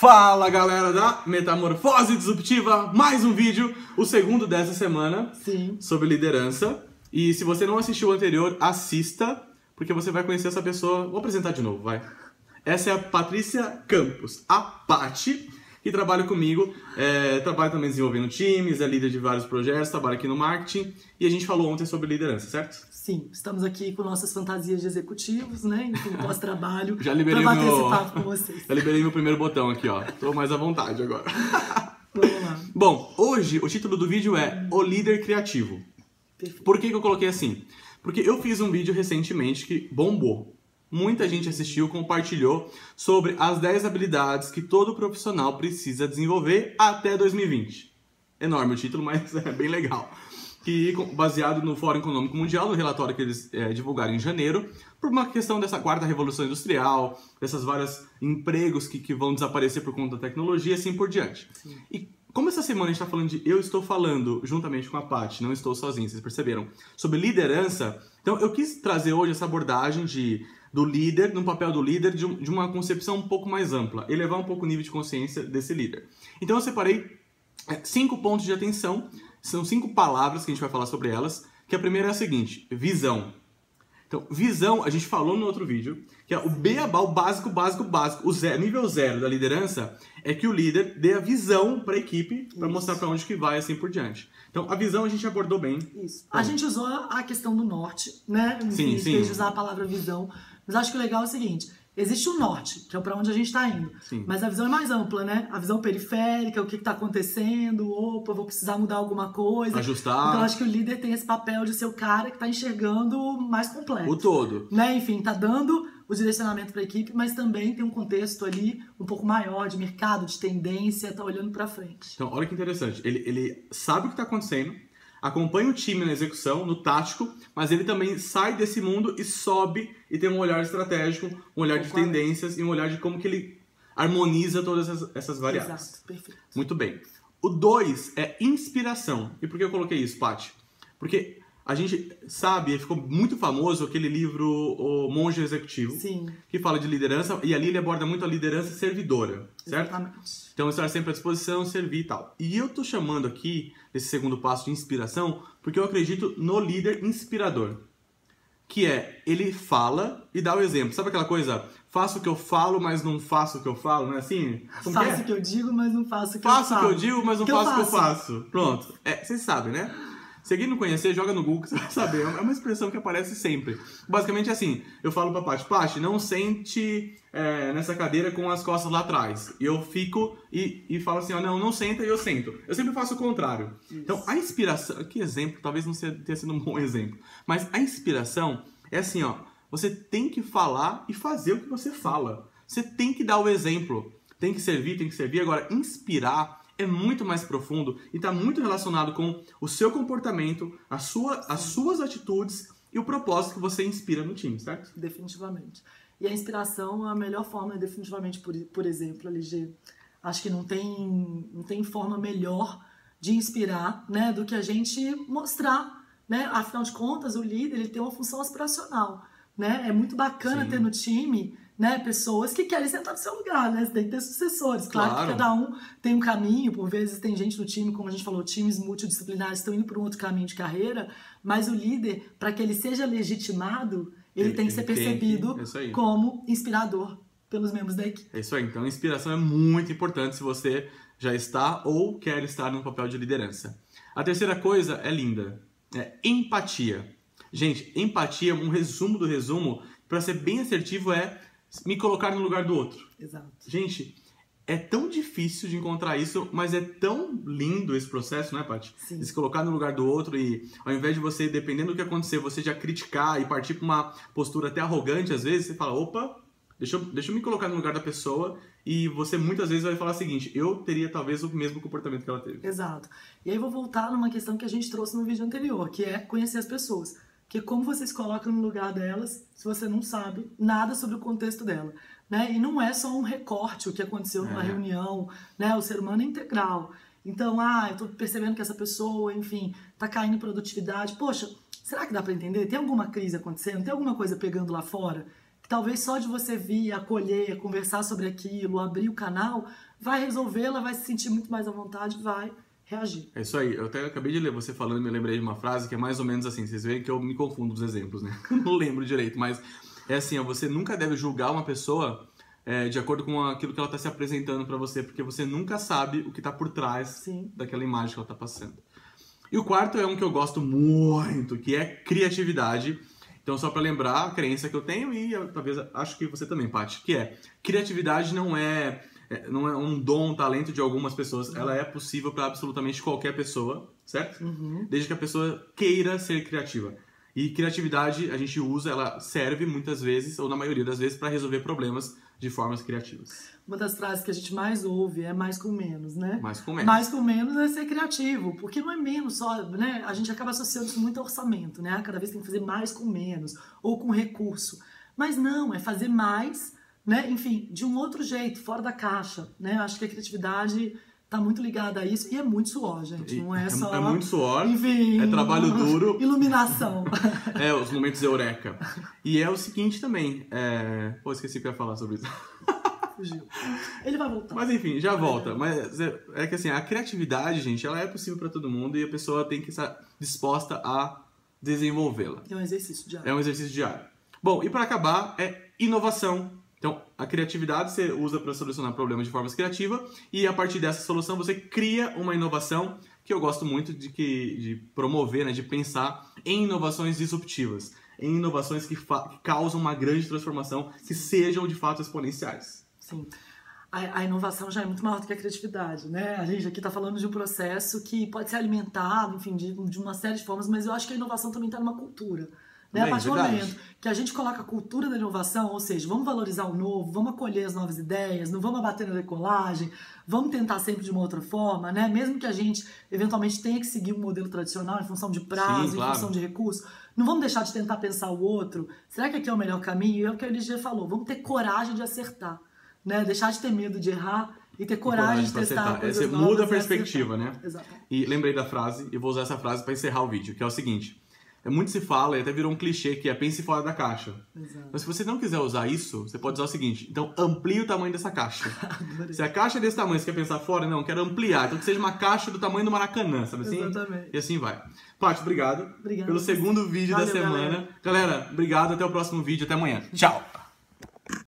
Fala galera da Metamorfose Disruptiva, mais um vídeo, o segundo dessa semana, Sim. sobre liderança. E se você não assistiu o anterior, assista, porque você vai conhecer essa pessoa. Vou apresentar de novo, vai. Essa é a Patrícia Campos, a Pati, que trabalha comigo, é, trabalha também desenvolvendo times, é líder de vários projetos, trabalha aqui no marketing. E a gente falou ontem sobre liderança, certo? Sim, estamos aqui com nossas fantasias de executivos, né? Enfim, pós-trabalho. Já liberei pra bater meu- esse papo com vocês. Já liberei meu primeiro botão aqui, ó. Tô mais à vontade agora. Vamos lá. Bom, hoje o título do vídeo é O Líder Criativo. Perfeito. Por que, que eu coloquei assim? Porque eu fiz um vídeo recentemente que bombou. Muita gente assistiu, compartilhou sobre as 10 habilidades que todo profissional precisa desenvolver até 2020. Enorme o título, mas é bem legal. Que baseado no Fórum Econômico Mundial, no relatório que eles eh, divulgaram em janeiro, por uma questão dessa quarta revolução industrial, dessas várias empregos que, que vão desaparecer por conta da tecnologia e assim por diante. E como essa semana a gente está falando de eu estou falando juntamente com a Paty, não estou sozinho, vocês perceberam, sobre liderança, então eu quis trazer hoje essa abordagem de do líder, no papel do líder, de, um- de uma concepção um pouco mais ampla, elevar um pouco o nível de consciência desse líder. Então eu separei é, cinco pontos de atenção, são cinco palavras que a gente vai falar sobre elas, que a primeira é a seguinte, visão. Então, visão, a gente falou no outro vídeo, que é o beabá, o básico, básico, básico, o zero, nível zero da liderança, é que o líder dê a visão para a equipe, para mostrar para onde que vai, assim por diante. Então, a visão a gente abordou bem. Isso. A gente usou a questão do norte, né? Sim, em sim. vez de usar a palavra visão. Mas acho que o legal é o seguinte: existe o norte, que é para onde a gente está indo. Sim. Mas a visão é mais ampla, né? A visão periférica, o que está acontecendo, opa, vou precisar mudar alguma coisa. Ajustar. Então acho que o líder tem esse papel de ser o cara que está enxergando mais completo. O todo. né? Enfim, tá dando o direcionamento para a equipe, mas também tem um contexto ali um pouco maior de mercado, de tendência, tá olhando para frente. Então, olha que interessante. Ele, ele sabe o que está acontecendo, acompanha o time na execução, no tático, mas ele também sai desse mundo e sobe e tem um olhar estratégico, um olhar de tendências e um olhar de como que ele harmoniza todas essas, essas variáveis. Exato, perfeito. Muito bem. O 2 é inspiração. E por que eu coloquei isso, Paty? Porque a gente sabe, ficou muito famoso aquele livro O Monge Executivo, Sim, que fala de liderança, e ali ele aborda muito a liderança servidora, certo? exatamente. Então, estar sempre à disposição, servir e tal. E eu tô chamando aqui, esse segundo passo de inspiração, porque eu acredito no líder inspirador. Que é, ele fala e dá o exemplo. Sabe aquela coisa, faço o que eu falo, mas não faço o que eu falo, não é assim? Como que é? Faço o que eu digo, mas não faço o que Faço eu o falo. que eu digo, mas não Que faço o que eu faço. faço. Pronto. É, vocês sabem, né? Se alguém não conhecer, joga no Google que você vai saber. É uma expressão que aparece sempre. Basicamente é assim, eu falo pra Paty, Paty, não sente é, nessa cadeira com as costas lá atrás. E eu fico e, e falo assim, ó, não, não senta e eu sento. Eu sempre faço o contrário. Então, a inspiração... Que exemplo, talvez não tenha sido um bom exemplo. Mas a inspiração é assim, ó, você tem que falar e fazer o que você fala. Você tem que dar o exemplo. Tem que servir, tem que servir. Agora, inspirar é muito mais profundo e está muito relacionado com o seu comportamento, a sua, as suas atitudes e o propósito que você inspira no time, certo? Definitivamente. E a inspiração, a melhor forma é definitivamente, por, por exemplo, LG, acho que não tem, não tem forma melhor de inspirar, né, do que a gente mostrar, né? Afinal de contas, o líder, ele tem uma função aspiracional, né? É muito bacana Sim. ter no time, né, pessoas que querem sentar no seu lugar, né? Você tem que ter sucessores. Claro, Claro. que cada um tem um caminho, por vezes tem gente no time, como a gente falou, times multidisciplinares estão indo para um outro caminho de carreira, mas o líder, para que ele seja legitimado, ele, Ele- tem que ser que- percebido aí. como inspirador pelos membros da equipe. É isso aí. Então, inspiração é muito importante se você já está ou quer estar no papel de liderança. A terceira coisa é linda. É empatia. Gente, empatia, um resumo do resumo, para ser bem assertivo, é me colocar no lugar do outro. Exato. Gente, é tão difícil de encontrar isso, mas é tão lindo esse processo, né, Paty? Sim. De se colocar no lugar do outro e ao invés de você, dependendo do que acontecer, você já criticar e partir para uma postura até arrogante, às vezes, você fala, opa, deixa eu, deixa eu me colocar no lugar da pessoa e você muitas vezes vai falar o seguinte, eu teria talvez o mesmo comportamento que ela teve. Exato. E aí vou voltar numa questão que a gente trouxe no vídeo anterior, que é conhecer as pessoas. Que como você se coloca no lugar delas se você não sabe nada sobre o contexto dela. Né? E não é só um recorte o que aconteceu numa É. reunião, né? O ser humano é integral. Então, ah, eu tô percebendo que essa pessoa, enfim, tá caindo em produtividade. Poxa, será que dá para entender? Tem alguma crise acontecendo? Tem alguma coisa pegando lá fora? talvez só de você vir, acolher, conversar sobre aquilo, abrir o canal, vai resolvê-la, vai se sentir muito mais à vontade, vai reagir. É isso aí. Eu até acabei de ler você falando e me lembrei de uma frase que é mais ou menos assim. Vocês veem que eu me confundo dos exemplos, né? Não lembro direito, mas é assim: ó, você nunca deve julgar uma pessoa é, de acordo com aquilo que ela está se apresentando para você, porque você nunca sabe o que está por trás Sim. daquela imagem que ela está passando. E o quarto é um que eu gosto muito, que é criatividade. Então, só para lembrar a crença que eu tenho e eu, talvez acho que você também, Paty, que é criatividade não é, é não é um dom, um talento de algumas pessoas, ela é possível para absolutamente qualquer pessoa, certo? Uhum. Desde que a pessoa queira ser criativa. E criatividade a gente usa, ela serve muitas vezes, ou na maioria das vezes, para resolver problemas de formas criativas. Uma das frases que a gente mais ouve é mais com menos, né? Mais com menos. Mais com menos é ser criativo, porque não é menos só, né? A gente acaba associando isso muito a orçamento, né? Cada vez tem que fazer mais com menos, ou com recurso. Mas não, é fazer mais, né? Enfim, de um outro jeito, fora da caixa, né? Acho que a criatividade tá muito ligada a isso e é muito suor, gente. Não é só. É muito suor. Enfim. É trabalho duro. Iluminação. é, os momentos eureka. E é o seguinte também. É... Pô, esqueci o que eu ia falar sobre isso. Fugiu. Ele vai voltar. Mas enfim, já volta. Mas é, é que assim, a criatividade, gente, ela é possível para todo mundo e a pessoa tem que estar disposta a desenvolvê-la. É um exercício diário. É um exercício diário. Bom, e para acabar, é inovação. Então, a criatividade você usa para solucionar problemas de forma criativa e a partir dessa solução você cria uma inovação que eu gosto muito de, que, de promover, né, de pensar em inovações disruptivas, em inovações que, que causam uma grande transformação, que sejam de fato exponenciais. Sim. A, a, inovação já é muito maior do que a criatividade, né? A gente aqui está falando de um processo que pode ser alimentado, enfim, de, de uma série de formas, mas eu acho que a inovação também está numa cultura. Né? a partir do momento que a gente coloca a cultura da inovação, ou seja, vamos valorizar o novo, vamos acolher as novas ideias, não vamos abater na decolagem, vamos tentar sempre de uma outra forma, né? Mesmo que a gente eventualmente tenha que seguir um modelo tradicional em função de prazo, Sim, claro. em função de recurso, não vamos deixar de tentar pensar o outro. Será que aqui é o melhor caminho? E é o que a LG falou, vamos ter coragem de acertar, né? Deixar de ter medo de errar e ter coragem, de testar Você muda a perspectiva, né? Exatamente. E lembrei da frase, e vou usar essa frase para encerrar o vídeo, que é o seguinte: muito se fala e até virou um clichê que é pense fora da caixa. Exato. Mas se você não quiser usar isso, você pode usar o seguinte: então amplie o tamanho dessa caixa. Se a caixa é desse tamanho, você quer pensar fora, não, quero ampliar. Então que seja uma caixa do tamanho do Maracanã, sabe assim? Exatamente. E assim vai. Paty, obrigado Obrigada pelo segundo vídeo da Valeu, semana. galera, obrigado, até o próximo vídeo, até amanhã. Tchau!